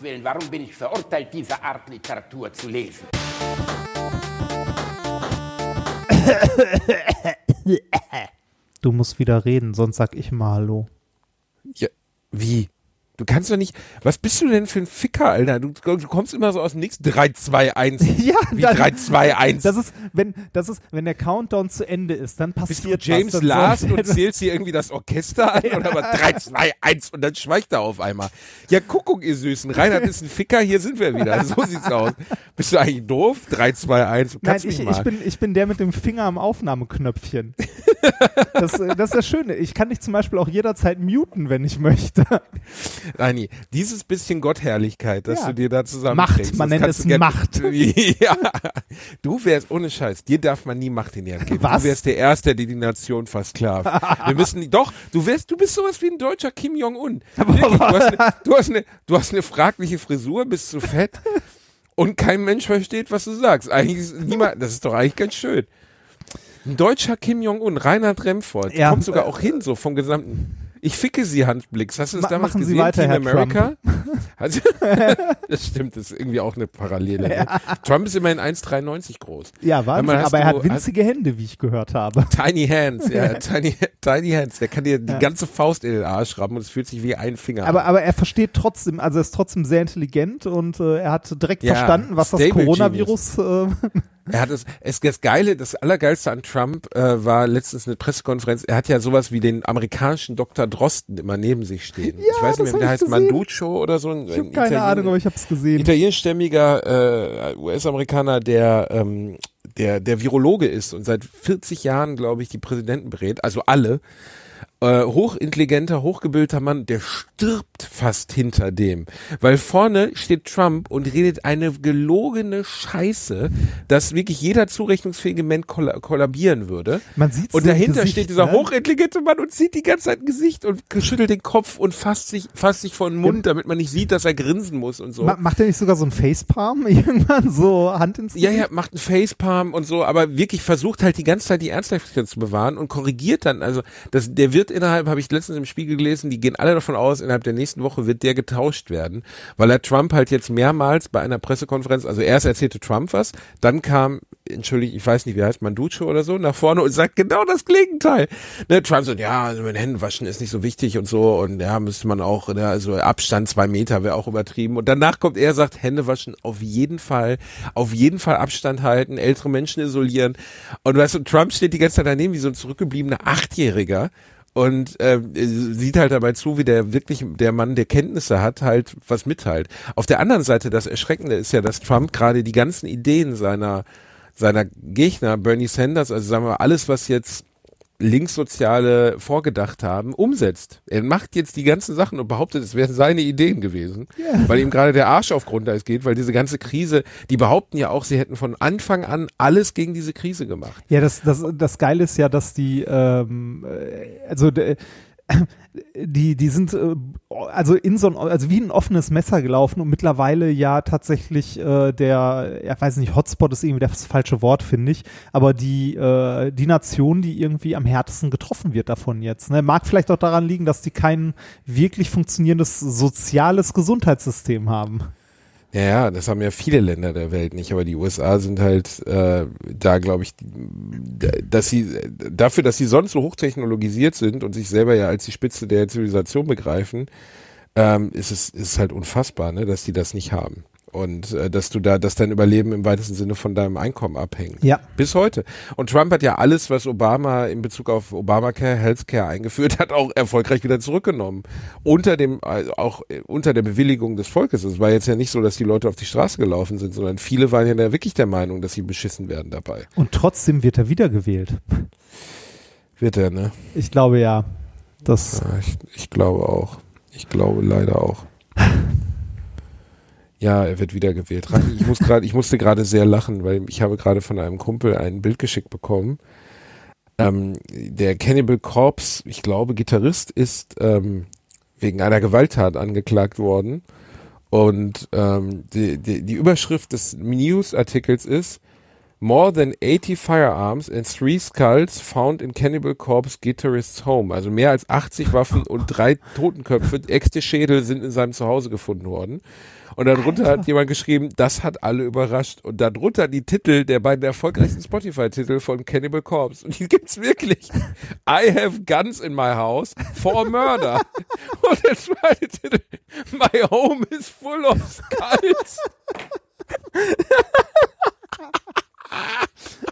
Gottes Willen, warum bin ich verurteilt, diese Art Literatur zu lesen? Du musst wieder reden, sonst sag ich mal Hallo. Ja, wie? Du kannst doch nicht. Was bist du denn für ein Ficker, Alter? Du, du kommst immer so aus dem Nix. 3, 2, 1. Ja, Wie dann- 3, 2, 1. Das ist, wenn, das ist, wenn der Countdown zu Ende ist, dann bist du passiert James was. Last und zählst hier irgendwie das Orchester an? Oder was? 3, 2, 1 und dann schweigt er auf einmal. Ja, Kuckuck, ihr Süßen. Reinhard ist ein Ficker, hier sind wir wieder. So sieht's aus. Bist du eigentlich doof? 3, 2, 1. Nein, Kannst ich, ich, bin, ich bin der mit dem Finger am Aufnahmeknöpfchen. das, das ist das Schöne. Ich kann dich zum Beispiel auch jederzeit muten, wenn ich möchte. Reini, dieses bisschen Gottherrlichkeit, das Ja. du dir da zusammen Macht, man nennt es Macht. ja. Du wärst, ohne Scheiß, dir darf man nie Macht in die Hand geben. Was? Du wärst der Erste, der die Nation versklavt. Wir müssen, doch, du wärst, du bist sowas wie ein deutscher Kim Jong-un. Du hast, eine, du, hast eine, du hast eine fragliche Frisur, bist zu fett und kein Mensch versteht, was du sagst. Eigentlich ist niemand, das ist doch eigentlich ganz schön. Ein deutscher Kim Jong-un, Reinhard Remford, Ja. kommt sogar auch hin, so vom gesamten. Ich ficke sie Handblicks. Hast du das Ma- damals machen Sie gesehen? weiter, Team Herr America? Also, das stimmt, das ist irgendwie auch eine Parallele. Ne? Trump ist immerhin 1,93 groß. Ja, Wahnsinn. hast Aber er hat winzige Hände, wie ich gehört habe. Tiny Hands, ja, Tiny, Tiny Hands. Der kann dir die ganze Faust in den Arsch rammen und es fühlt sich wie ein Finger Aber, an. aber er versteht trotzdem, also er ist trotzdem sehr intelligent und äh, er hat direkt Ja, verstanden, was das Coronavirus. Äh, Er hat es, es, das Geile, das Allergeilste an Trump äh, war letztens eine Pressekonferenz. Er hat ja sowas wie den amerikanischen Dr. Drosten immer neben sich stehen. ich weiß nicht mehr, hab der heißt gesehen. Manduccio oder so. Ein, ich habe ein keine Ahnung, aber ich habe es gesehen. italienischstämmiger äh, US-Amerikaner, der, ähm, der, der Virologe ist und seit 40 Jahren, glaube ich, die Präsidenten berät, also alle. Äh, hochintelligenter, hochgebildeter Mann, der stirbt fast hinter dem. Weil vorne steht Trump und redet eine gelogene Scheiße, dass wirklich jeder zurechnungsfähige Mensch kolla kollabieren würde. Man sieht's Und dahinter Gesicht, steht dieser ne? hochintelligente Mann und zieht die ganze Zeit ein Gesicht und schüttelt den Kopf und fasst sich, fasst sich vor den Mund, damit man nicht sieht, dass er grinsen muss und so. Ma macht er nicht sogar so ein Facepalm irgendwann? So Hand ins Ja, Gesicht? ja, macht einen Facepalm und so, aber wirklich versucht halt die ganze Zeit die Ernsthaftigkeit zu bewahren und korrigiert dann. Also das, der wird innerhalb, habe ich letztens im Spiegel gelesen, die gehen alle davon aus, innerhalb der nächsten Woche wird der getauscht werden, weil er Trump halt jetzt mehrmals bei einer Pressekonferenz, also erst erzählte Trump was, dann kam, entschuldige, ich weiß nicht, wie heißt Manduccio oder so, nach vorne und sagt genau das Gegenteil. Ne, Trump sagt, ja, also mit Händen waschen ist nicht so wichtig und so und ja, müsste man auch, ne, also Abstand zwei Meter wäre auch übertrieben und danach kommt er, sagt, Hände waschen auf jeden Fall, auf jeden Fall Abstand halten, ältere Menschen isolieren und weißt du, Trump steht die ganze Zeit daneben wie so ein zurückgebliebener Achtjähriger und äh, sieht halt dabei zu, wie der wirklich der Mann, der Kenntnisse hat, halt was mitteilt. Auf der anderen Seite, das Erschreckende ist ja, dass Trump gerade die ganzen Ideen seiner seiner Gegner, Bernie Sanders, also sagen wir alles, was jetzt Linkssoziale vorgedacht haben, umsetzt. Er macht jetzt die ganzen Sachen und behauptet, es wären seine Ideen gewesen, weil ihm gerade der Arsch auf Grundeis geht, weil diese ganze Krise, die behaupten ja auch, sie hätten von Anfang an alles gegen diese Krise gemacht. Ja, das, das, das Geile ist ja, dass die, ähm, äh, also d- die, die sind äh, also in so ein, also wie ein offenes Messer gelaufen und mittlerweile ja tatsächlich äh, der, ja weiß nicht, Hotspot ist irgendwie das falsche Wort, finde ich, aber die, äh, die Nation, die irgendwie am härtesten getroffen wird davon jetzt. Ne? Mag vielleicht auch daran liegen, dass die kein wirklich funktionierendes soziales Gesundheitssystem haben. Ja, ja, das haben ja viele Länder der Welt nicht, aber die USA sind halt äh, da, glaube ich, dass sie dafür, dass sie sonst so hochtechnologisiert sind und sich selber ja als die Spitze der Zivilisation begreifen, ähm, ist es ist halt unfassbar, ne, dass die das nicht haben und äh, dass du da, dass dein Überleben im weitesten Sinne von deinem Einkommen abhängt. Ja. Bis heute. Und Trump hat ja alles, was Obama in Bezug auf Obamacare, Healthcare eingeführt hat, auch erfolgreich wieder zurückgenommen. Unter dem, also auch äh, unter der Bewilligung des Volkes. Es war jetzt ja nicht so, dass die Leute auf die Straße gelaufen sind, sondern viele waren ja da wirklich der Meinung, dass sie beschissen werden dabei. Und trotzdem wird er wiedergewählt. Wird er, ne? Ich glaube ja. Das, Ja, ich, ich glaube auch. Ich glaube leider auch. Ja, er wird wiedergewählt. Rani, Ich muss gerade, ich musste gerade sehr lachen, weil ich habe gerade von einem Kumpel ein Bild geschickt bekommen. Ähm, der Cannibal Corpse, ich glaube, Gitarrist, ist ähm, wegen einer Gewalttat angeklagt worden. Und ähm, die, die, die Überschrift des News-Artikels ist More than 80 firearms and three skulls found in Cannibal Corpse Guitarist's home. Also mehr als 80 Waffen und drei Totenköpfe, echte Schädel sind in seinem Zuhause gefunden worden. Und darunter hat jemand geschrieben, das hat alle überrascht. Und darunter die Titel der beiden erfolgreichsten Spotify-Titel von Cannibal Corpse. Und die gibt's wirklich. I have guns in my house for murder. Und der zweite Titel, My home is full of skulls.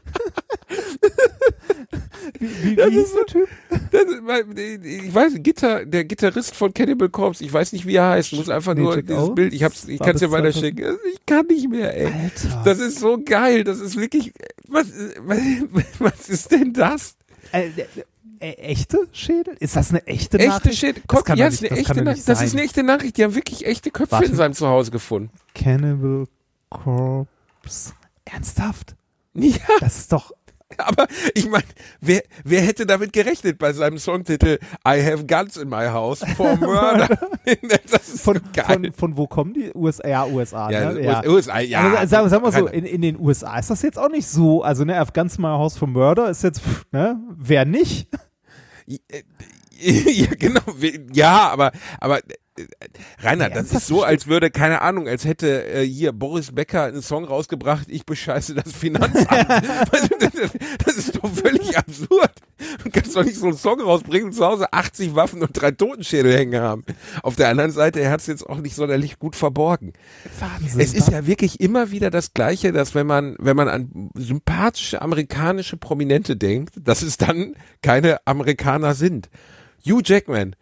Wie, wie, Das wie ist der Typ? Das ist, ich weiß, Gitter, der Gitarrist von Cannibal Corpse, ich weiß nicht, wie er heißt, muss einfach Nee, nur dieses Owens? Bild, ich hab's, ich War kann's dir das weiter 2000? schicken. Ich kann nicht mehr, ey. Alter. Das ist so geil, das ist wirklich, was, was, was ist denn das? Äh, äh, äh, echte Schädel? Ist das eine echte Echte Nachricht? Shit, Das Kopf, kann ja, nicht- eine das kann echte nicht das ist eine echte Nachricht, die haben wirklich echte Köpfe Warte. in seinem Zuhause gefunden. Cannibal Corpse. Ernsthaft? Ja, Das ist doch. aber ich meine, wer, wer hätte damit gerechnet bei seinem Songtitel I have guns in my house for murder? das ist Von, geil. von, von wo kommen die? USA, ja, USA. ja, ne? USA, USA, ja. also, sagen, sagen wir so, in, in den USA ist das jetzt auch nicht so. Also, ne, auf ganz My House for Murder ist jetzt, pff, ne, wer nicht? ja, genau. Ja, aber, aber Rainer, Ja, das ist so, als würde, keine Ahnung, als hätte äh, hier Boris Becker einen Song rausgebracht, ich bescheiße das Finanzamt. Das ist doch völlig absurd. Du kannst doch nicht so einen Song rausbringen und zu Hause 80 Waffen und drei Totenschädel hängen haben. Auf der anderen Seite, er hat es jetzt auch nicht sonderlich gut verborgen. Wahnsinn. Es ist ja wirklich immer wieder das Gleiche, dass wenn man, wenn man an sympathische amerikanische Prominente denkt, dass es dann keine Amerikaner sind. Hugh Jackman,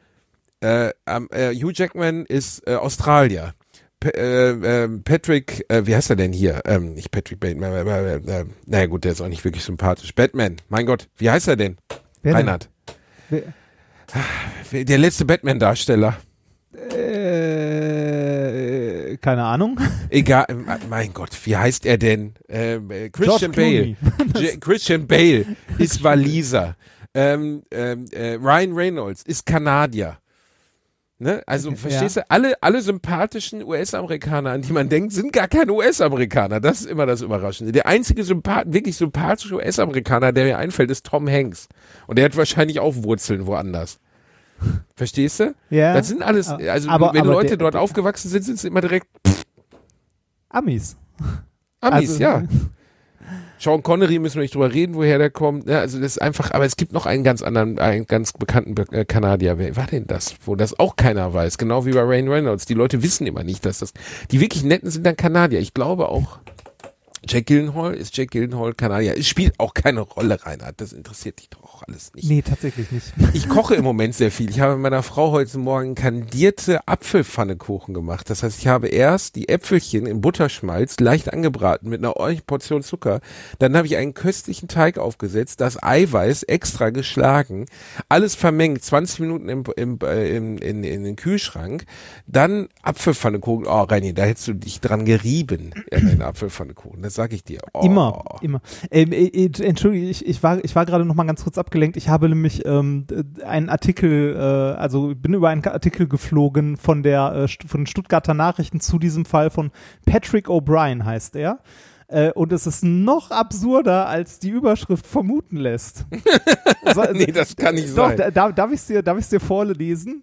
äh, ähm, äh, Hugh Jackman ist äh, Australier. P äh, äh, Patrick, äh, wie heißt er denn hier? Ähm, nicht Patrick Bateman, äh, äh, äh, naja gut, der ist auch nicht wirklich sympathisch. Batman, mein Gott, wie heißt er denn? Wer? Reinhard. Wer- Der letzte Batman-Darsteller. Äh, keine Ahnung. Egal, äh, mein Gott, wie heißt er denn? Ähm, äh, Christian Bale. Christian Bale ist Waliser. Ähm, ähm, äh, Ryan Reynolds ist Kanadier. Ne? Also Okay, verstehst du, alle, alle sympathischen US-Amerikaner, an die man denkt, sind gar keine US-Amerikaner. Das ist immer das Überraschende. Der einzige Sympath wirklich sympathische US-Amerikaner, der mir einfällt, ist Tom Hanks. Und der hat wahrscheinlich auch Wurzeln woanders. Verstehst du? Ja. Das sind alles, also Aber- wenn aber Leute der- dort der- aufgewachsen sind, sind sie immer direkt Amis. Amis, Also- ja. Sean Connery müssen wir nicht drüber reden, woher der kommt. Ja, also das ist einfach, aber es gibt noch einen ganz anderen, einen ganz bekannten Be äh, Kanadier. Wer war denn das? Wo das auch keiner weiß. Genau wie bei Ryan Reynolds. Die Leute wissen immer nicht, dass das, die wirklich netten sind dann Kanadier. Ich glaube auch, Jack Gyllenhaal ist Jack Gyllenhaal Kanadier. Es spielt auch keine Rolle, Reinhard. Das interessiert dich doch auch alles nicht. Nee, tatsächlich nicht. Ich koche im Moment sehr viel. Ich habe meiner Frau heute Morgen kandierte Apfelpfannekuchen gemacht. Das heißt, ich habe erst die Äpfelchen in Butterschmalz leicht angebraten mit einer ordentlichen Portion Zucker. Dann habe ich einen köstlichen Teig aufgesetzt, das Eiweiß extra geschlagen, alles vermengt, 20 Minuten im, im, äh, im, in, in den Kühlschrank. Dann Apfelpfannekuchen. Oh, Reini, da hättest du dich dran gerieben, ja, den Apfelpfannekuchen. Das sage ich dir. Oh. Immer, immer. Ähm, äh, äh, Entschuldige, ich, ich war, ich war gerade noch mal ganz kurz abgelenkt. Ich habe nämlich ähm, einen Artikel, äh, also bin über einen Artikel geflogen von der äh, von den Stuttgarter Nachrichten zu diesem Fall von Patrick O'Brien heißt er. Äh, und es ist noch absurder, als die Überschrift vermuten lässt. So, Nee, das kann nicht Doch, sein. da, da, darf ich es dir, darf ich's dir vorlesen?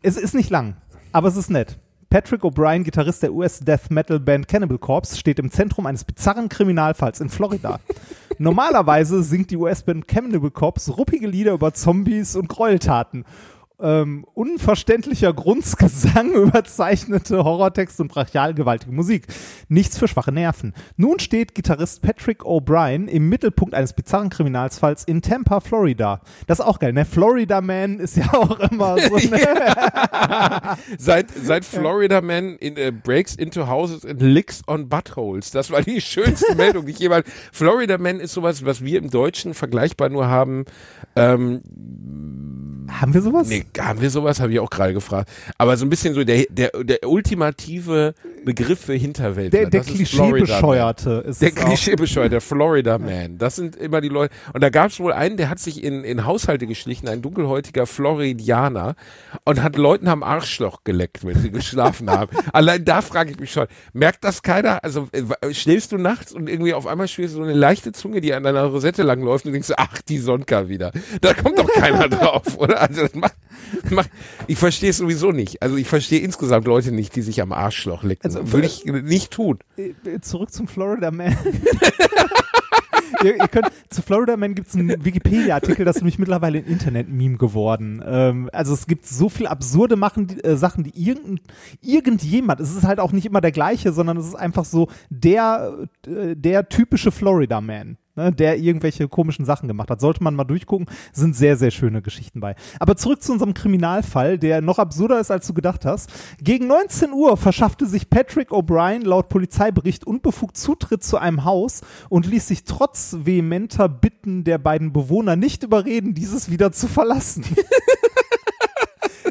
Es ist nicht lang, aber es ist nett. Patrick O'Brien, Gitarrist der US-Death-Metal-Band Cannibal Corpse, steht im Zentrum eines bizarren Kriminalfalls in Florida. Normalerweise singt die US-Band Cannibal Corpse ruppige Lieder über Zombies und Gräueltaten. Ähm, unverständlicher Grundgesang, überzeichnete Horrortext und brachial gewaltige Musik. Nichts für schwache Nerven. Nun steht Gitarrist Patrick O'Brien im Mittelpunkt eines bizarren Kriminalfalls in Tampa, Florida. Das ist auch geil, ne? Florida Man ist ja auch immer so, ne? Seit, seit Florida Man in, äh, breaks into houses and licks on buttholes. Das war die schönste Meldung, die ich jemals. Florida Man ist sowas, was wir im Deutschen vergleichbar nur haben. Ähm, Haben wir sowas? nee, haben wir sowas? Habe ich auch gerade gefragt. Aber so ein bisschen so der, der, der ultimative Begriff für Hinterwelt. Der, der Klischee-Bescheuerte ist Der. Klischeebescheuerte, der Florida Man. Das sind immer die Leute. Und da gab es wohl einen, der hat sich in, in Haushalte geschlichen, ein dunkelhäutiger Floridianer, und hat Leuten am Arschloch geleckt, wenn sie geschlafen haben. Allein da frage ich mich schon, merkt das keiner? Also äh, schläfst du nachts und irgendwie auf einmal spürst du so eine leichte Zunge, die an deiner Rosette langläuft und denkst, ach, die Sonka wieder. Da kommt doch keiner drauf, oder? Also das macht, Ich verstehe es sowieso nicht. Also ich verstehe insgesamt Leute nicht, die sich am Arschloch lecken. Also, Würde ich nicht tun. Äh, Zurück zum Florida Man. ihr, ihr könnt, zu Florida Man gibt es einen Wikipedia-Artikel, das ist nämlich mittlerweile ein Internet-Meme geworden. Ähm, also es gibt so viel absurde machen, die, äh, Sachen, die irgend, irgendjemand, es ist halt auch nicht immer der gleiche, sondern es ist einfach so der, äh, der typische Florida Man ne, der irgendwelche komischen Sachen gemacht hat. Sollte man mal durchgucken, sind sehr, sehr schöne Geschichten bei. Aber zurück zu unserem Kriminalfall, der noch absurder ist, als du gedacht hast. Gegen 19 Uhr verschaffte sich Patrick O'Brien laut Polizeibericht unbefugt Zutritt zu einem Haus und ließ sich trotz vehementer Bitten der beiden Bewohner nicht überreden, dieses wieder zu verlassen.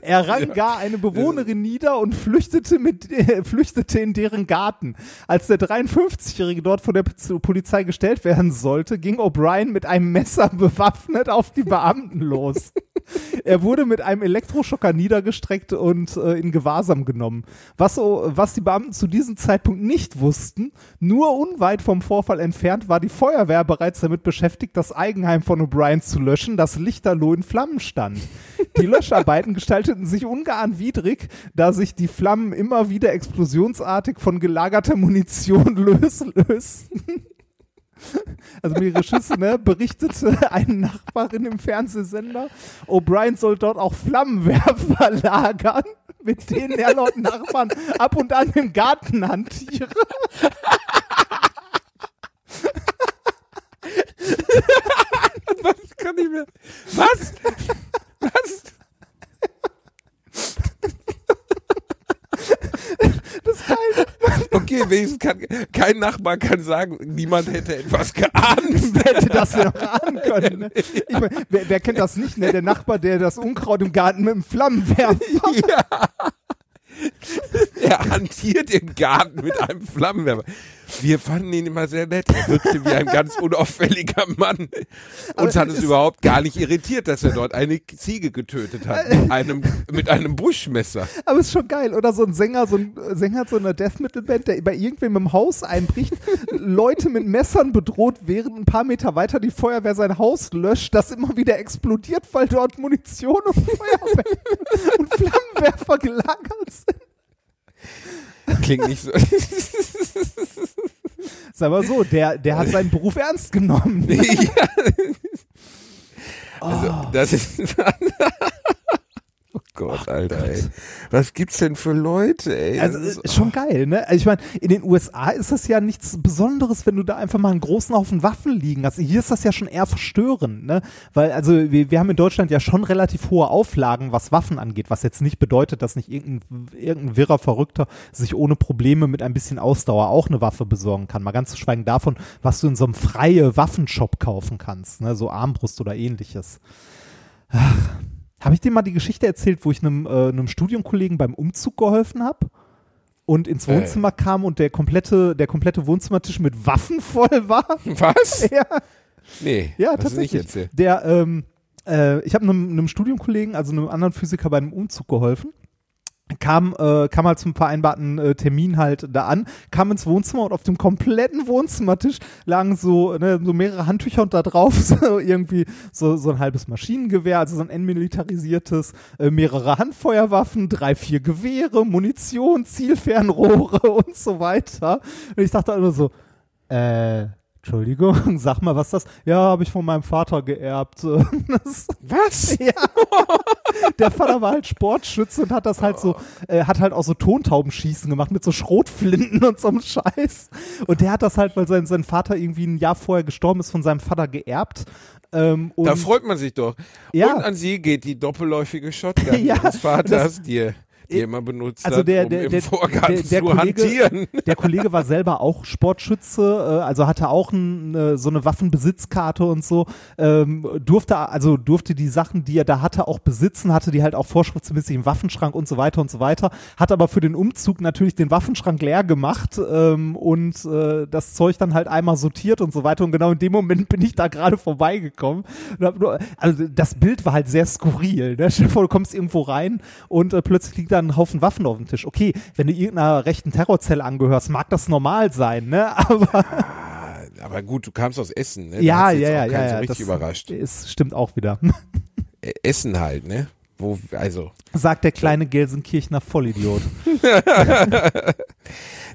Er rang gar eine Bewohnerin nieder und flüchtete, mit, äh, flüchtete in deren Garten. Als der 53-Jährige dort vor der Polizei gestellt werden sollte, ging O'Brien mit einem Messer bewaffnet auf die Beamten los. Er wurde mit einem Elektroschocker niedergestreckt und äh, in Gewahrsam genommen. Was, was die Beamten zu diesem Zeitpunkt nicht wussten, nur unweit vom Vorfall entfernt war die Feuerwehr bereits damit beschäftigt, das Eigenheim von O'Brien zu löschen, das lichterloh in Flammen stand. Die Löscharbeiten gestalteten sich ungeahnt widrig, da sich die Flammen immer wieder explosionsartig von gelagerter Munition lösen. lösten. Also mehrere Schüsse, ne, berichtete eine Nachbarin im Fernsehsender. O'Brien soll dort auch Flammenwerfer lagern, mit denen er laut Nachbarn ab und an im Garten hantiere. Was kann ich mehr? Was? Was? Das ist geil. Okay, wenigstens kann kein Nachbar kann sagen, niemand hätte etwas geahnt. Wer hätte das denn noch ahnen können? Ne? Ich mein, wer, wer kennt das nicht, ne? Der Nachbar, der das Unkraut im Garten mit dem Flammenwerfer. Ja. Er hantiert im Garten mit einem Flammenwerfer. Wir fanden ihn immer sehr nett. Er wirkte wie ein ganz unauffälliger Mann. Uns hat es überhaupt gar nicht irritiert, dass er dort eine Ziege getötet hat. Mit einem, mit einem Buschmesser. Aber ist schon geil. Oder so ein Sänger, so ein Sänger so einer Death Metal Band, der bei irgendwem im Haus einbricht, Leute mit Messern bedroht, während ein paar Meter weiter die Feuerwehr sein Haus löscht, das immer wieder explodiert, weil dort Munition und Feuerwehr und Flammenwerfer gelagert sind. Klingt nicht so. Sag mal so, der, der hat seinen Beruf ernst genommen. ja. Also, das ist. Oh Gott, Alter, ey. Was gibt's denn für Leute, ey? Also ist- ist schon geil, ne? Also ich meine, in den USA ist das ja nichts Besonderes, wenn du da einfach mal einen großen Haufen Waffen liegen hast. Hier ist das ja schon eher verstörend, ne? Weil, also wir, wir haben in Deutschland ja schon relativ hohe Auflagen, was Waffen angeht, was jetzt nicht bedeutet, dass nicht irgendein, irgendein wirrer Verrückter sich ohne Probleme mit ein bisschen Ausdauer auch eine Waffe besorgen kann. Mal ganz zu schweigen davon, was du in so einem freie Waffenshop kaufen kannst, ne? So Armbrust oder ähnliches. Habe ich dir mal die Geschichte erzählt, wo ich einem, äh, einem Studienkollegen beim Umzug geholfen habe? Und ins Äh. Wohnzimmer kam und der komplette, der komplette Wohnzimmertisch mit Waffen voll war. Was? ja, Nee, ja tatsächlich. Der, ähm, äh, ich habe einem, einem Studienkollegen, also einem anderen Physiker bei einem Umzug geholfen. Kam, äh, kam halt zum vereinbarten äh, Termin halt da an, kam ins Wohnzimmer und auf dem kompletten Wohnzimmertisch lagen so, ne, so mehrere Handtücher und da drauf so irgendwie so, so ein halbes Maschinengewehr, also so ein entmilitarisiertes, äh, mehrere Handfeuerwaffen, drei, vier Gewehre, Munition, Zielfernrohre und so weiter. Und ich dachte nur so, äh, Entschuldigung, sag mal, was das? Ja, habe ich von meinem Vater geerbt. Das, Was? ja. Der Vater war halt Sportschütze und hat das halt so, äh, hat halt auch so Tontaubenschießen gemacht mit so Schrotflinten und so einem Scheiß. Und der hat das halt, weil sein, sein Vater irgendwie ein Jahr vorher gestorben ist, von seinem Vater geerbt. Ähm, Da freut man sich doch. Ja. Und an sie geht die doppelläufige Shotgun Ja, des Vaters, das- die, die er immer benutzt Also hat, der- um der- im der- der zu Kollege- hantieren. Der Kollege war selber auch Sportschütze, äh, also hatte auch ein, äh, so eine Waffenbesitzkarte und so, ähm, durfte also durfte die Sachen, die er da hatte, auch besitzen, hatte die halt auch vorschriftsmäßig im Waffenschrank und so weiter und so weiter, hat aber für den Umzug natürlich den Waffenschrank leer gemacht ähm, und äh, das Zeug dann halt einmal sortiert und so weiter und genau in dem Moment bin ich da gerade vorbeigekommen. Nur, also das Bild war halt sehr skurril. Ne? Stell dir vor, du kommst irgendwo rein und äh, plötzlich liegt da ein Haufen Waffen auf dem Tisch. Okay, wenn du irgendeiner rechten Terrorzelle angehörst, mag das normal sein, ne? Aber Aber gut, du kamst aus Essen, ne? Ja, ja, auch ja, ja, so ja. richtig das überrascht. Ist, stimmt auch wieder. Äh, Essen halt, ne? Wo, also. Sagt der kleine Gelsenkirchener Vollidiot.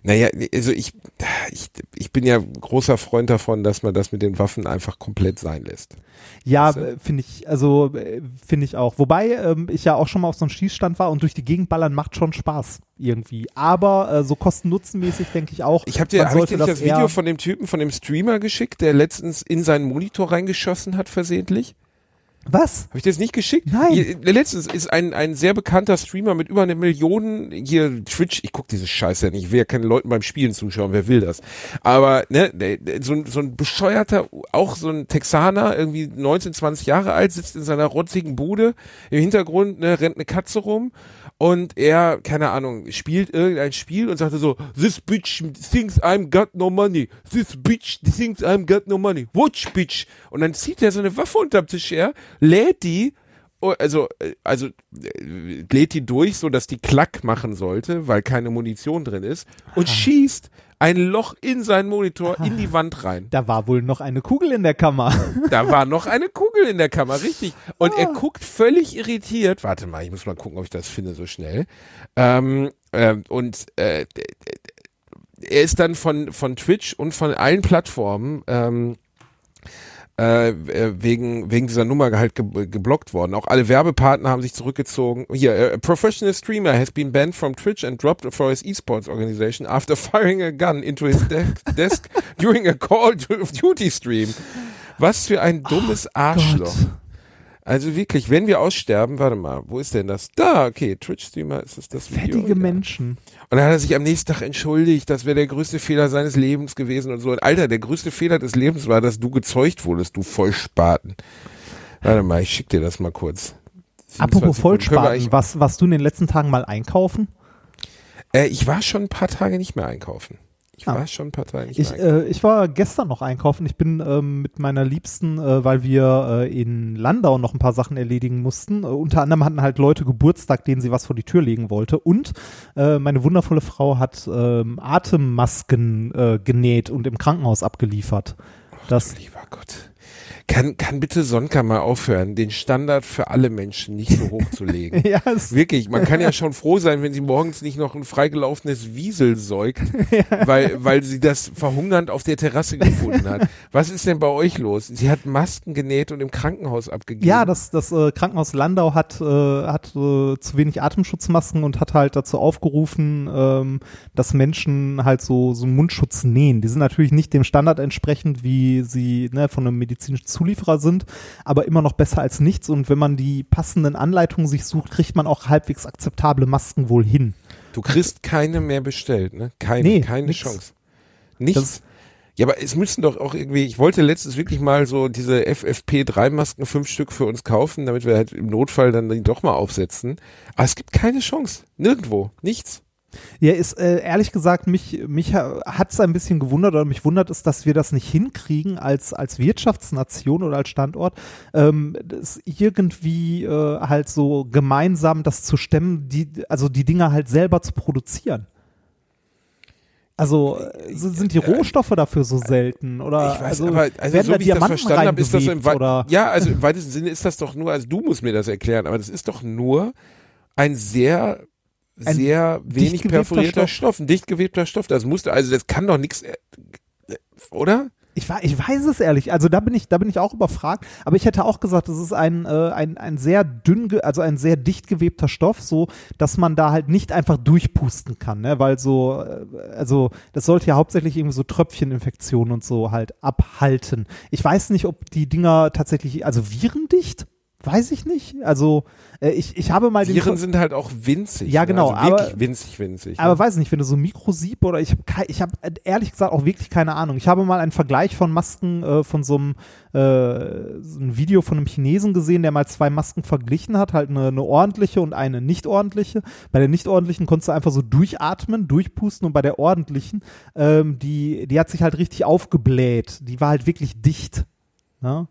Naja, also ich, ich, ich bin ja großer Freund davon, dass man das mit den Waffen einfach komplett sein lässt. Ja, äh, finde ich, also äh, finde ich auch. Wobei ähm, ich ja auch schon mal auf so einem Schießstand war und durch die Gegend ballern macht schon Spaß irgendwie. Aber äh, so kosten-nutzen-mäßig denke ich auch. Ich habe dir, hab ich dir das eher- Video von dem Typen, von dem Streamer geschickt, der letztens in seinen Monitor reingeschossen hat, versehentlich? Was? Habe ich dir das nicht geschickt? Nein. Letztens ist ein, ein sehr bekannter Streamer mit über eine Million, hier Twitch, ich guck diese Scheiße ja nicht, ich will ja keine Leuten beim Spielen zuschauen, wer will das? Aber ne, so, ein- so ein bescheuerter, auch so ein Texaner, irgendwie 19, 20 Jahre alt, sitzt in seiner rotzigen Bude, im Hintergrund ne, rennt eine Katze rum und er, keine Ahnung, spielt irgendein Spiel und sagte so, this bitch thinks I'm got no money, this bitch thinks I'm got no money, watch bitch. Und dann zieht er so eine Waffe unterm Tisch her, lädt die, oh, also, äh, also äh, lädt die durch, so dass die Klack machen sollte, weil keine Munition drin ist, und schießt ein Loch in seinen Monitor in die Wand rein. Da war wohl noch eine Kugel in der Kammer. Da war noch eine Kugel in der Kammer, richtig. Und Ah. er guckt völlig irritiert. Warte mal, ich muss mal gucken, ob ich das finde so schnell. Ähm, ähm, und äh, er ist dann von, von Twitch und von allen Plattformen ähm, äh, äh, wegen, wegen dieser Nummer halt ge geblockt worden. Auch alle Werbepartner haben sich zurückgezogen. Hier, äh, a professional streamer has been banned from Twitch and dropped for his esports organization after firing a gun into his de desk during a Call of Duty stream. Was für ein dummes Arschloch. Gott. Also wirklich, wenn wir aussterben, warte mal, wo ist denn das? Da, okay, Twitch-Streamer ist es das Video. Fettige. Menschen. Und dann hat er sich am nächsten Tag entschuldigt, das wäre der größte Fehler seines Lebens gewesen und so. Und Alter, der größte Fehler des Lebens war, dass du gezeugt wurdest, du Vollspaten. Warte mal, ich schick dir das mal kurz. 27 Apropos Vollspaten, was, warst du in den letzten Tagen mal einkaufen? Äh, ich war schon ein paar Tage nicht mehr einkaufen. Ich Ah. war schon ein paar Tage nicht Ich, äh, ich war gestern noch einkaufen. Ich bin ähm, mit meiner Liebsten, äh, weil wir äh, in Landau noch ein paar Sachen erledigen mussten. Äh, unter anderem hatten halt Leute Geburtstag, denen sie was vor die Tür legen wollte. Und äh, meine wundervolle Frau hat ähm, Atemmasken äh, genäht und im Krankenhaus abgeliefert. Das, Lieber Gott. Kann, kann bitte Sonka mal aufhören, den Standard für alle Menschen nicht so hoch zu legen? ja, Wirklich, man kann ja schon froh sein, wenn sie morgens nicht noch ein freigelaufenes Wiesel säugt, weil, weil sie das verhungernd auf der Terrasse gefunden hat. Was ist denn bei euch los? Sie hat Masken genäht und im Krankenhaus abgegeben. ja, das, das äh, Krankenhaus Landau hat, äh, hat äh, zu wenig Atemschutzmasken und hat halt dazu aufgerufen, ähm, dass Menschen halt so, so Mundschutz nähen. Die sind natürlich nicht dem Standard entsprechend, wie sie ne, von einem medizinischen Zulieferer sind, aber immer noch besser als nichts. Und wenn man die passenden Anleitungen sich sucht, kriegt man auch halbwegs akzeptable Masken wohl hin. Du kriegst keine mehr bestellt, ne? Keine, Nee, keine nix. Chance. Nichts. Ja, aber es müssen doch auch irgendwie, ich wollte letztens wirklich mal so diese FFP3-Masken, fünf Stück für uns kaufen, damit wir halt im Notfall dann die doch mal aufsetzen. Aber es gibt keine Chance. Nirgendwo. Nichts. Ja, ist äh, ehrlich gesagt, mich, mich hat es ein bisschen gewundert oder mich wundert es, dass wir das nicht hinkriegen als, als Wirtschaftsnation oder als Standort, ähm, das irgendwie äh, halt so gemeinsam das zu stemmen, die, also die Dinger halt selber zu produzieren. Also äh, sind die Rohstoffe dafür so selten oder Ich weiß, also, aber also werden so da wie ich das Diamanten verstanden habe, ist das im oder Ja, also im weitesten Sinne ist das doch nur, also du musst mir das erklären, aber das ist doch nur ein sehr Ein sehr wenig perforierter Stoff. Stoff. ein dicht gewebter Stoff. Das musste, also das kann doch nichts, äh, oder? Ich, ich weiß es ehrlich. Also da bin ich, da bin ich auch überfragt. Aber ich hätte auch gesagt, es ist ein, äh, ein, ein sehr dünn, also ein sehr dicht gewebter Stoff, so dass man da halt nicht einfach durchpusten kann, ne? Weil so, äh, also das sollte ja hauptsächlich irgendwie so Tröpfcheninfektionen und so halt abhalten. Ich weiß nicht, ob die Dinger tatsächlich, also virendicht? Weiß ich nicht. Also äh, ich, ich habe mal den Viren sind halt auch winzig. Ja, ne? genau, Also wirklich aber- winzig, winzig. aber ne? weiß nicht, wenn du so Mikrosieb oder ich habe ich habe ehrlich gesagt auch wirklich keine Ahnung. Ich habe mal einen Vergleich von Masken äh, von so einem äh, so ein Video von einem Chinesen gesehen, der mal zwei Masken verglichen hat, halt eine, eine ordentliche und eine nicht ordentliche. Bei der nicht ordentlichen konntest du einfach so durchatmen, durchpusten und bei der ordentlichen, ähm, die die hat sich halt richtig aufgebläht. Die war halt wirklich dicht. Ne?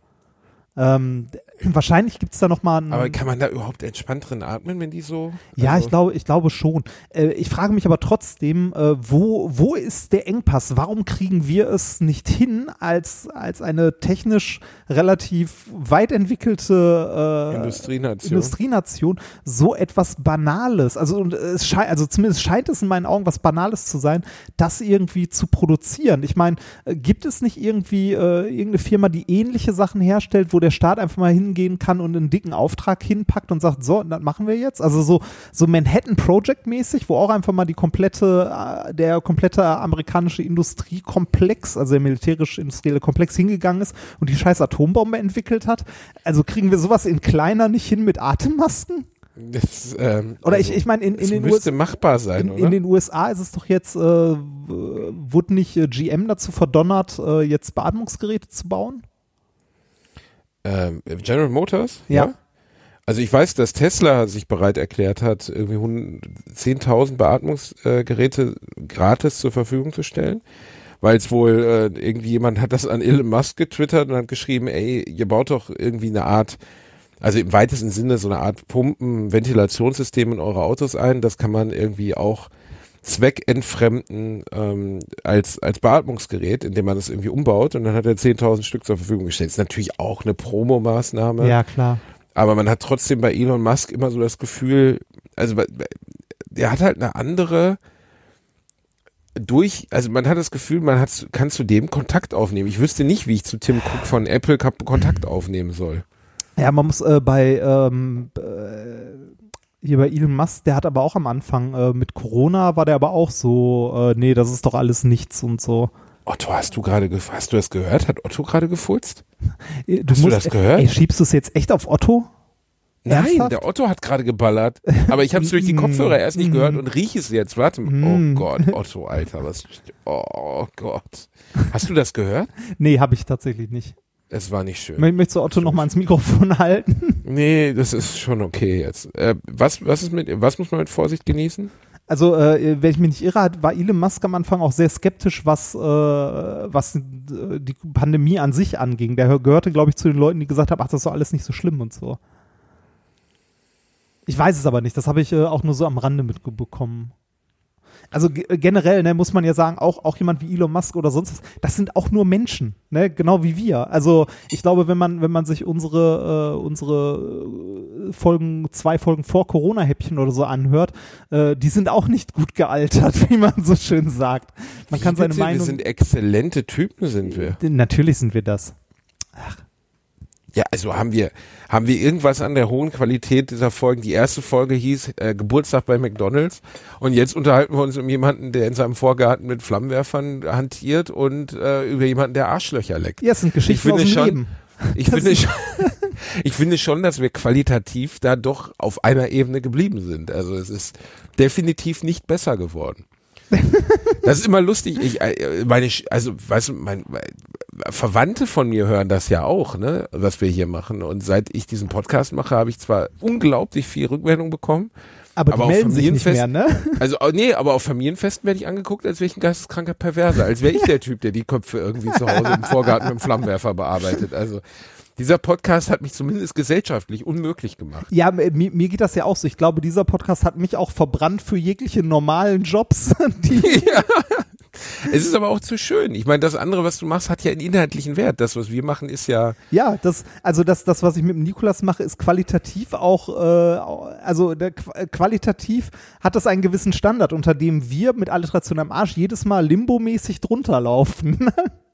Ähm, Wahrscheinlich gibt's da noch mal einen, Aber kann man da überhaupt entspannt drin atmen, wenn die so? Ja, also- ich glaube, ich glaube schon. Äh, ich frage mich aber trotzdem, äh, wo, wo ist der Engpass? Warum kriegen wir es nicht hin, als, als eine technisch relativ weit entwickelte äh, Industrienation. Industrienation so etwas Banales, also und es scheint, also zumindest scheint es in meinen Augen was Banales zu sein, das irgendwie zu produzieren. Ich meine, äh, gibt es nicht irgendwie äh, irgendeine Firma, die ähnliche Sachen herstellt, wo der Staat einfach mal hingehen kann und einen dicken Auftrag hinpackt und sagt, so, das machen wir jetzt? Also so, so Manhattan Project mäßig, wo auch einfach mal die komplette, äh, der komplette amerikanische Industriekomplex, also der militärisch-industrielle Komplex hingegangen ist und die scheiß Atombombe entwickelt hat. Also kriegen wir sowas in kleiner nicht hin mit Atemmasken? Das, ähm, Oder also, ich, ich meine, in, in den müsste USA. machbar sein, In, in den USA ist es doch jetzt, äh, wurde nicht äh, GM dazu verdonnert, äh, jetzt Beatmungsgeräte zu bauen? Ähm, General Motors? Ja. Also ich weiß, dass Tesla sich bereit erklärt hat, irgendwie 100 10.000 Beatmungsgeräte gratis zur Verfügung zu stellen, weil es wohl äh, irgendwie jemand hat das an Elon Musk getwittert und hat geschrieben, ey, ihr baut doch irgendwie eine Art, also im weitesten Sinne so eine Art Pumpen, Ventilationssystem in eure Autos ein, das kann man irgendwie auch zweckentfremden ähm, als, als Beatmungsgerät, indem man das irgendwie umbaut und dann hat er 10.000 Stück zur Verfügung gestellt. Ist natürlich auch eine Promomaßnahme. Ja, klar. Aber man hat trotzdem bei Elon Musk immer so das Gefühl, also der hat halt eine andere durch, also man hat das Gefühl, man hat, kann zu dem Kontakt aufnehmen. Ich wüsste nicht, wie ich zu Tim Cook von Apple Kontakt aufnehmen soll. Ja, man muss äh, bei ähm, äh, hier bei Elon Musk, der hat aber auch am Anfang äh, mit Corona war der aber auch so, äh, nee, das ist doch alles nichts und so. Otto, hast du gerade, hast du das gehört? Hat Otto gerade gefurzt? Äh, Hast du das gehört? Ey, schiebst du es jetzt echt auf Otto? Nein, Ernsthaft? der Otto hat gerade geballert. Aber ich habe es durch die Kopfhörer erst nicht gehört und rieche es jetzt. Warte mal. Mm. Oh Gott, Otto, Alter, was. Oh Gott. Hast du das gehört? Nee, habe ich tatsächlich nicht. Es war nicht schön. Mö- Möchtest du Otto noch mal ans Mikrofon halten? Nee, das ist schon okay jetzt. Äh, was, was ist mit, was muss man mit Vorsicht genießen? Also, äh, wenn ich mich nicht irre, hat- war Elon Musk am Anfang auch sehr skeptisch, was, äh, was äh, die Pandemie an sich anging. Der gehörte, glaube ich, zu den Leuten, die gesagt haben, ach, das ist doch alles nicht so schlimm und so. Ich weiß es aber nicht. Das habe ich äh, auch nur so am Rande mitbekommen. Also ge- generell ne, muss man ja sagen, auch, auch jemand wie Elon Musk oder sonst was, das sind auch nur Menschen, ne, genau wie wir. Also ich glaube, wenn man, wenn man sich unsere, äh, unsere äh, Folgen, zwei Folgen vor Corona-Häppchen oder so anhört, äh, die sind auch nicht gut gealtert, wie man so schön sagt. Man kann seine Meinung. Wir sind exzellente Typen, sind wir. Natürlich sind wir das. Ja, also haben wir, haben wir irgendwas an der hohen Qualität dieser Folgen? Die erste Folge hieß äh, Geburtstag bei McDonalds und jetzt unterhalten wir uns um jemanden, der in seinem Vorgarten mit Flammenwerfern hantiert und äh, über jemanden, der Arschlöcher leckt. Ja, es sind Geschichten finde aus dem schon- Leben. Ich finde, schon, ich finde schon, dass wir qualitativ da doch auf einer Ebene geblieben sind. Also es ist definitiv nicht besser geworden. Das ist immer lustig. Ich, äh, meine, also, weißt du, mein, mein, Verwandte von mir hören das ja auch, ne, was wir hier machen. Und seit ich diesen Podcast mache, habe ich zwar unglaublich viel Rückmeldung bekommen. Aber, aber melden sich nicht mehr, ne? Also, oh, nee, aber auf Familienfesten werde ich angeguckt, als wäre ich ein geisteskranker Perverser, als wäre ich der Typ, der die Köpfe irgendwie zu Hause im Vorgarten mit dem Flammenwerfer bearbeitet. Also, dieser Podcast hat mich zumindest gesellschaftlich unmöglich gemacht. Ja, mir, mir geht das ja auch so. Ich glaube, dieser Podcast hat mich auch verbrannt für jegliche normalen Jobs, die Es ist aber auch zu schön. Ich meine, das andere, was du machst, hat ja einen inhaltlichen Wert. Das, was wir machen, ist ja, Ja, das, also das, das, was ich mit dem Nikolas mache, ist qualitativ auch, äh, also der, äh, qualitativ hat das einen gewissen Standard, unter dem wir mit Alliteration am Arsch jedes Mal limbomäßig drunter laufen.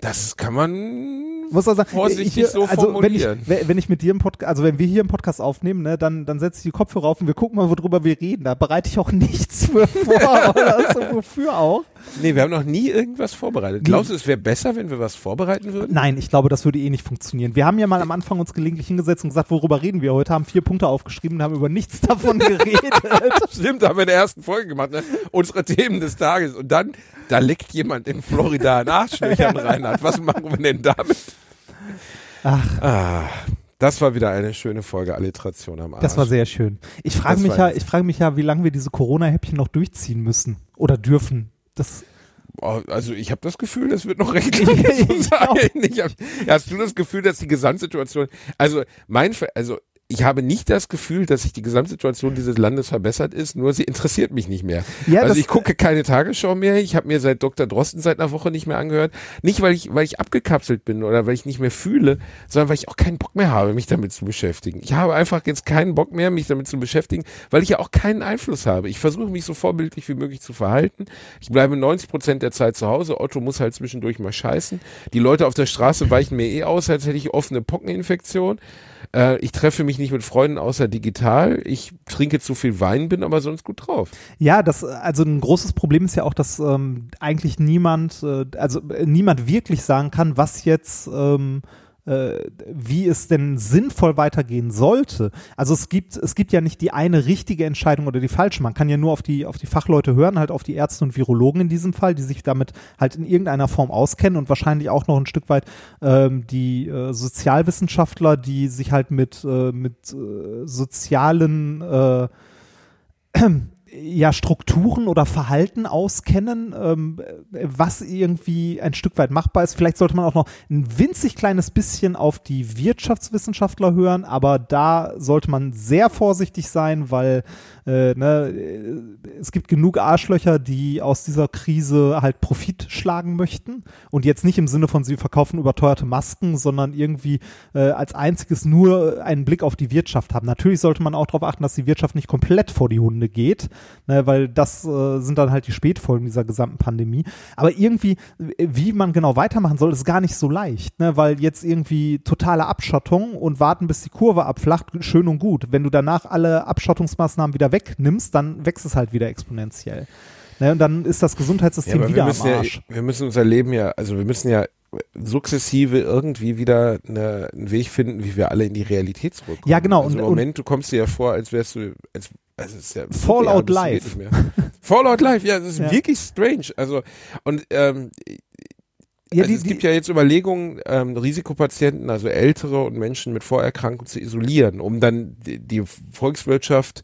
das kann man Muss man sagen, vorsichtig ich, so also wenn ich, wenn ich mit dir im Podcast, also wenn wir hier im Podcast aufnehmen, ne, dann, dann setze ich die Kopfhörer auf und wir gucken mal, worüber wir reden. Da bereite ich auch nichts für vor oder so, wofür auch. Nee, wir haben noch nie irgendwas vorbereitet. Glaubst du, es wäre besser, wenn wir was vorbereiten würden? Nein, ich glaube, das würde eh nicht funktionieren. Wir haben ja mal am Anfang uns gelegentlich hingesetzt und gesagt, worüber reden wir heute, haben vier Punkte aufgeschrieben und haben über nichts davon geredet. Stimmt, haben wir in der ersten Folge gemacht, ne? Unsere Themen des Tages. Und dann, da leckt jemand in Florida ein Arschlöchern Reinhard. Was machen wir denn damit? Ach. Ah, das war wieder eine schöne Folge Alliteration am Arsch. Das war sehr schön. Ich frage mich ja, ich frage mich ja, wie lange wir diese Corona-Häppchen noch durchziehen müssen oder dürfen. Das, Oh, also ich habe das Gefühl, das wird noch recht lange so sein. Ich hab, hast du das Gefühl, dass die Gesamtsituation, also mein, also ich habe nicht das Gefühl, dass sich die Gesamtsituation dieses Landes verbessert ist, nur sie interessiert mich nicht mehr. Ja, also ich gucke keine Tagesschau mehr, ich habe mir seit Dr. Drosten seit einer Woche nicht mehr angehört. Nicht, weil ich, weil ich abgekapselt bin oder weil ich nicht mehr fühle, sondern weil ich auch keinen Bock mehr habe, mich damit zu beschäftigen. Ich habe einfach jetzt keinen Bock mehr, mich damit zu beschäftigen, weil ich ja auch keinen Einfluss habe. Ich versuche mich so vorbildlich wie möglich zu verhalten. Ich bleibe 90 Prozent der Zeit zu Hause. Otto muss halt zwischendurch mal scheißen. Die Leute auf der Straße weichen mir eh aus, als hätte ich offene Pockeninfektion. Äh, ich treffe mich nicht mit Freunden außer digital. Ich trinke zu viel Wein, bin aber sonst gut drauf. Ja, das, also ein großes Problem ist ja auch, dass ähm, eigentlich niemand, äh, also äh, niemand wirklich sagen kann, was jetzt ähm, äh, wie es denn sinnvoll weitergehen sollte. Also es gibt, es gibt ja nicht die eine richtige Entscheidung oder die falsche. Man kann ja nur auf die, auf die Fachleute hören, halt auf die Ärzte und Virologen in diesem Fall, die sich damit halt in irgendeiner Form auskennen und wahrscheinlich auch noch ein Stück weit ähm, die äh, Sozialwissenschaftler, die sich halt mit, äh, mit äh, sozialen äh, ja Strukturen oder Verhalten auskennen, ähm, was irgendwie ein Stück weit machbar ist. Vielleicht sollte man auch noch ein winzig kleines bisschen auf die Wirtschaftswissenschaftler hören, aber da sollte man sehr vorsichtig sein, weil äh, ne, es gibt genug Arschlöcher, die aus dieser Krise halt Profit schlagen möchten und jetzt nicht im Sinne von sie verkaufen überteuerte Masken, sondern irgendwie äh, als einziges nur einen Blick auf die Wirtschaft haben. Natürlich sollte man auch darauf achten, dass die Wirtschaft nicht komplett vor die Hunde geht, ne, weil das äh, sind dann halt die Spätfolgen dieser gesamten Pandemie. Aber irgendwie, wie man genau weitermachen soll, ist gar nicht so leicht, ne, weil jetzt irgendwie totale Abschottung und warten, bis die Kurve abflacht, schön und gut. Wenn du danach alle Abschottungsmaßnahmen wieder wegnimmst, dann wächst es halt wieder exponentiell. Ne, und dann ist das Gesundheitssystem ja, wieder am Arsch. Ja, wir müssen unser Leben ja, also wir müssen ja sukzessive irgendwie wieder eine, einen Weg finden, wie wir alle in die Realität zurückkommen. Ja, genau. Also Im Moment, du kommst dir ja vor, als wärst du, als also ist ja Fallout Live. Fallout Live, ja, das ist ja. wirklich strange. Also und ähm, ja, also die, es gibt ja jetzt Überlegungen, ähm, Risikopatienten, also Ältere und Menschen mit Vorerkrankungen zu isolieren, um dann die, die Volkswirtschaft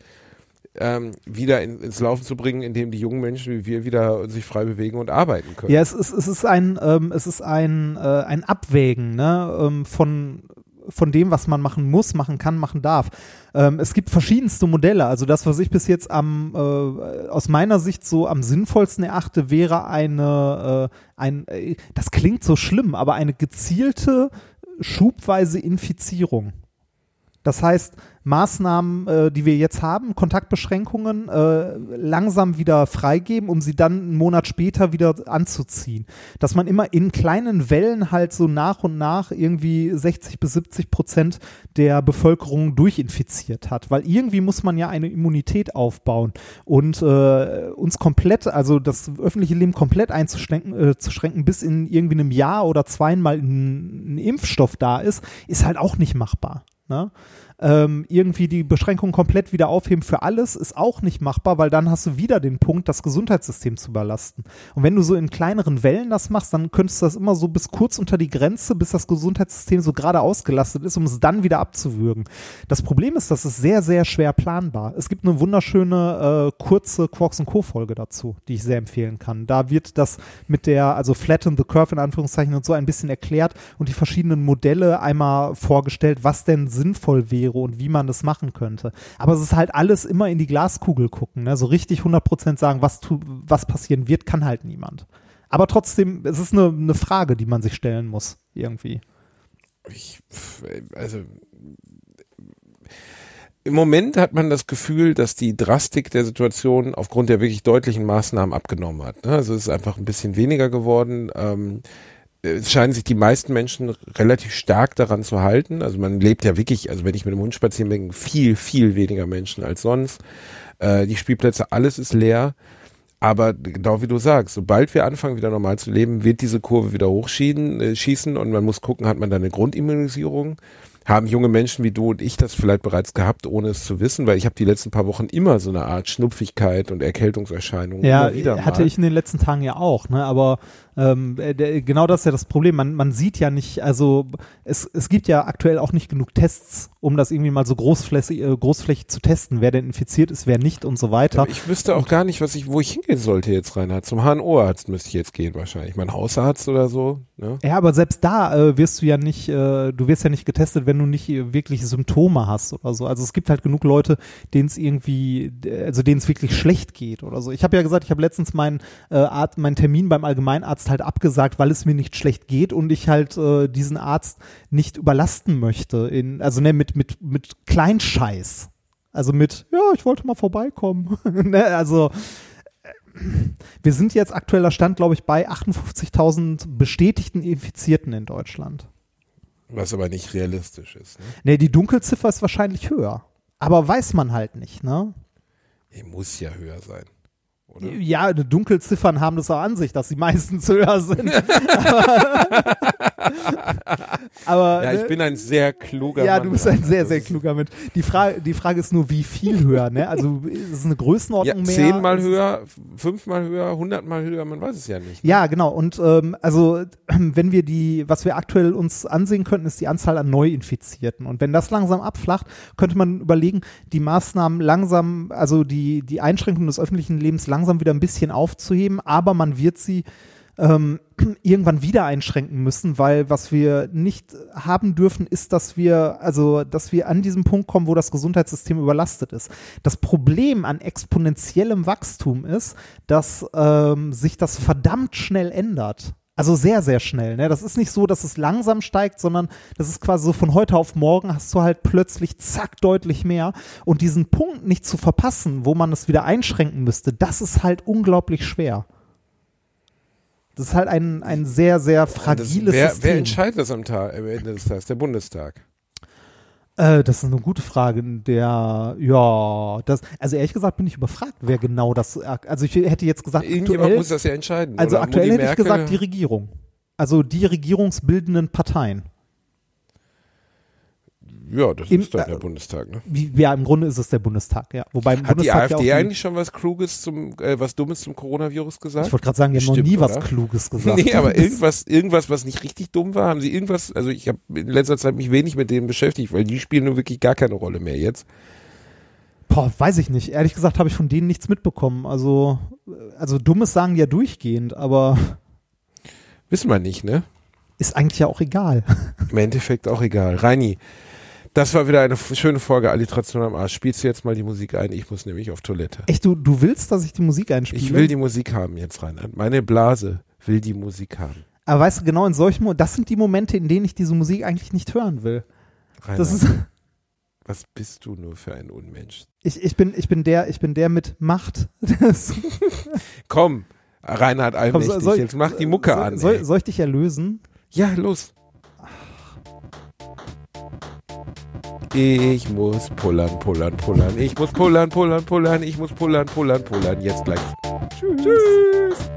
ähm, wieder in, ins Laufen zu bringen, indem die jungen Menschen wie wir wieder sich frei bewegen und arbeiten können. Ja, es ist, es ist ein, ähm, es ist ein, äh, ein Abwägen ne, ähm, von von dem, was man machen muss, machen kann, machen darf. Ähm, es gibt verschiedenste Modelle. Also das, was ich bis jetzt am äh, aus meiner Sicht so am sinnvollsten erachte, wäre eine äh, ein äh, das klingt so schlimm, aber eine gezielte schubweise Infizierung. Das heißt, Maßnahmen, äh, die wir jetzt haben, Kontaktbeschränkungen, äh, langsam wieder freigeben, um sie dann einen Monat später wieder anzuziehen. Dass man immer in kleinen Wellen halt so nach und nach irgendwie 60 bis 70 Prozent der Bevölkerung durchinfiziert hat. Weil irgendwie muss man ja eine Immunität aufbauen und äh, uns komplett, also das öffentliche Leben komplett einzuschränken, äh, zu schränken, bis in irgendwie einem Jahr oder zweimal ein, ein Impfstoff da ist, ist halt auch nicht machbar. Ne? Ähm, irgendwie die Beschränkung komplett wieder aufheben für alles ist auch nicht machbar, weil dann hast du wieder den Punkt, das Gesundheitssystem zu überlasten. Und wenn du so in kleineren Wellen das machst, dann könntest du das immer so bis kurz unter die Grenze, bis das Gesundheitssystem so gerade ausgelastet ist, um es dann wieder abzuwürgen. Das Problem ist, das ist sehr, sehr schwer planbar. Es gibt eine wunderschöne äh, kurze Quarks Co. Folge dazu, die ich sehr empfehlen kann. Da wird das mit der, also Flatten the Curve in Anführungszeichen und so ein bisschen erklärt und die verschiedenen Modelle einmal vorgestellt, was denn sinnvoll wäre wäre und wie man das machen könnte. Aber es ist halt alles immer in die Glaskugel gucken. Ne? So richtig 100% sagen, was, tu, was passieren wird, kann halt niemand. Aber trotzdem, es ist eine, eine Frage, die man sich stellen muss, irgendwie. Ich, also im Moment hat man das Gefühl, dass die Drastik der Situation aufgrund der wirklich deutlichen Maßnahmen abgenommen hat. Ne? Also es ist einfach ein bisschen weniger geworden. Ähm, es scheinen sich die meisten Menschen relativ stark daran zu halten. Also man lebt ja wirklich, also wenn ich mit dem Hund spazieren bin, viel, viel weniger Menschen als sonst. Äh, die Spielplätze, alles ist leer. Aber genau wie du sagst, sobald wir anfangen, wieder normal zu leben, wird diese Kurve wieder hochschießen äh, schießen und man muss gucken, hat man da eine Grundimmunisierung? Haben junge Menschen wie du und ich das vielleicht bereits gehabt, ohne es zu wissen? Weil ich habe die letzten paar Wochen immer so eine Art Schnupfigkeit und Erkältungserscheinungen. Ja, hatte ich in den letzten Tagen ja auch, ne? Aber Ähm, äh, der, genau das ist ja das Problem. Man, man sieht ja nicht, also es, es gibt ja aktuell auch nicht genug Tests, um das irgendwie mal so großflächig, äh, großflächig zu testen, wer denn infiziert ist, wer nicht und so weiter. Aber ich wüsste auch gar nicht, was ich, wo ich hingehen sollte jetzt, Reinhard. Zum HNO-Arzt müsste ich jetzt gehen wahrscheinlich. Mein Hausarzt oder so. Ne? Ja, aber selbst da äh, wirst du ja nicht, äh, du wirst ja nicht getestet, wenn du nicht äh, wirklich Symptome hast oder so. Also es gibt halt genug Leute, denen es irgendwie, also denen es wirklich schlecht geht oder so. Ich habe ja gesagt, ich habe letztens meinen äh, Arzt, meinen Termin beim Allgemeinarzt halt abgesagt, weil es mir nicht schlecht geht und ich halt äh, diesen Arzt nicht überlasten möchte. In, also ne, mit, mit, mit Kleinscheiß. Also mit, ja, ich wollte mal vorbeikommen. ne, also wir sind jetzt aktueller Stand, glaube ich, bei 58.000 bestätigten Infizierten in Deutschland. Was aber nicht realistisch ist. Ne? Nee, die Dunkelziffer ist wahrscheinlich höher. Aber weiß man halt nicht, ne? Die muss ja höher sein. Oder? Ja, Dunkelziffern haben das auch an sich, dass sie meistens höher sind. aber, ja, ich ne? bin ein sehr kluger Ja, Mann. du bist ein sehr, sehr kluger Mensch. Die Frage, die Frage ist nur, wie viel höher, ne? Also, ist es eine Ja, Größenordnung mehr? zehnmal es- höher, fünfmal höher, hundertmal höher, man weiß es ja nicht. Ja, genau. Und ähm, also wenn wir die, was wir aktuell uns ansehen könnten, ist die Anzahl an Neuinfizierten. Und wenn das langsam abflacht, könnte man überlegen, die Maßnahmen langsam, also die, die Einschränkungen des öffentlichen Lebens langsam wieder ein bisschen aufzuheben, aber man wird sie ähm, irgendwann wieder einschränken müssen, weil was wir nicht haben dürfen, ist, dass wir, also, dass wir an diesem Punkt kommen, wo das Gesundheitssystem überlastet ist. Das Problem an exponentiellem Wachstum ist, dass ähm, sich das verdammt schnell ändert. Also sehr, sehr schnell. Ne? Das ist nicht so, dass es langsam steigt, sondern das ist quasi so von heute auf morgen hast du halt plötzlich zack deutlich mehr. Und diesen Punkt nicht zu verpassen, wo man es wieder einschränken müsste, das ist halt unglaublich schwer. Das ist halt ein, ein sehr, sehr Das, fragiles wer, System. wer entscheidet das am, Tag, am Ende des Tages? Der Bundestag. Äh, das ist eine gute Frage. Der, ja, das, also ehrlich gesagt bin ich überfragt, wer genau das, also ich hätte jetzt gesagt, Irgendjemand aktuell, muss das ja entscheiden. also aktuell hätte ich gesagt die Regierung. Also die regierungsbildenden Parteien. Ja, das Im- ist dann äh, der Bundestag, ne? Wie, ja, im Grunde ist es der Bundestag, ja. Wobei Hat die Bundestag ja auch AfD die- eigentlich schon was Kluges zum, äh, was Dummes zum Coronavirus gesagt? Ich wollte gerade sagen, die haben noch Stimmt, nie was oder? Kluges gesagt. Nee, aber irgendwas, irgendwas, was nicht richtig dumm war, haben sie irgendwas, also ich habe in letzter Zeit mich wenig mit denen beschäftigt, weil die spielen nun wirklich gar keine Rolle mehr jetzt. Boah, weiß ich nicht. Ehrlich gesagt habe ich von denen nichts mitbekommen. Also, äh, also Dummes sagen die ja durchgehend, aber Wissen wir nicht, ne? ist eigentlich ja auch egal. Im Endeffekt auch egal. Reini, das war wieder eine schöne Folge Alliteration am Arsch. Spielst du jetzt mal die Musik ein? Ich muss nämlich auf Toilette. Echt, du, du willst, dass ich die Musik einspiele? Ich will die Musik haben jetzt, Reinhard. Meine Blase will die Musik haben. Aber weißt du, genau in solchen Mo das sind die Momente, in denen ich diese Musik eigentlich nicht hören will. Reinhard, Das ist, was bist du nur für ein Unmensch? ich, ich bin, ich bin der, ich bin der mit Macht. Komm, Reinhard Komm, Allmächtig, soll- soll- jetzt mach die Mucke soll, an. Soll, soll ich dich erlösen? Ja, los. Ich muss pullern, pullern, pullern. Ich muss pullern, pullern, pullern. Ich muss pullern, pullern, pullern. Jetzt gleich. Tschüss. Tschüss.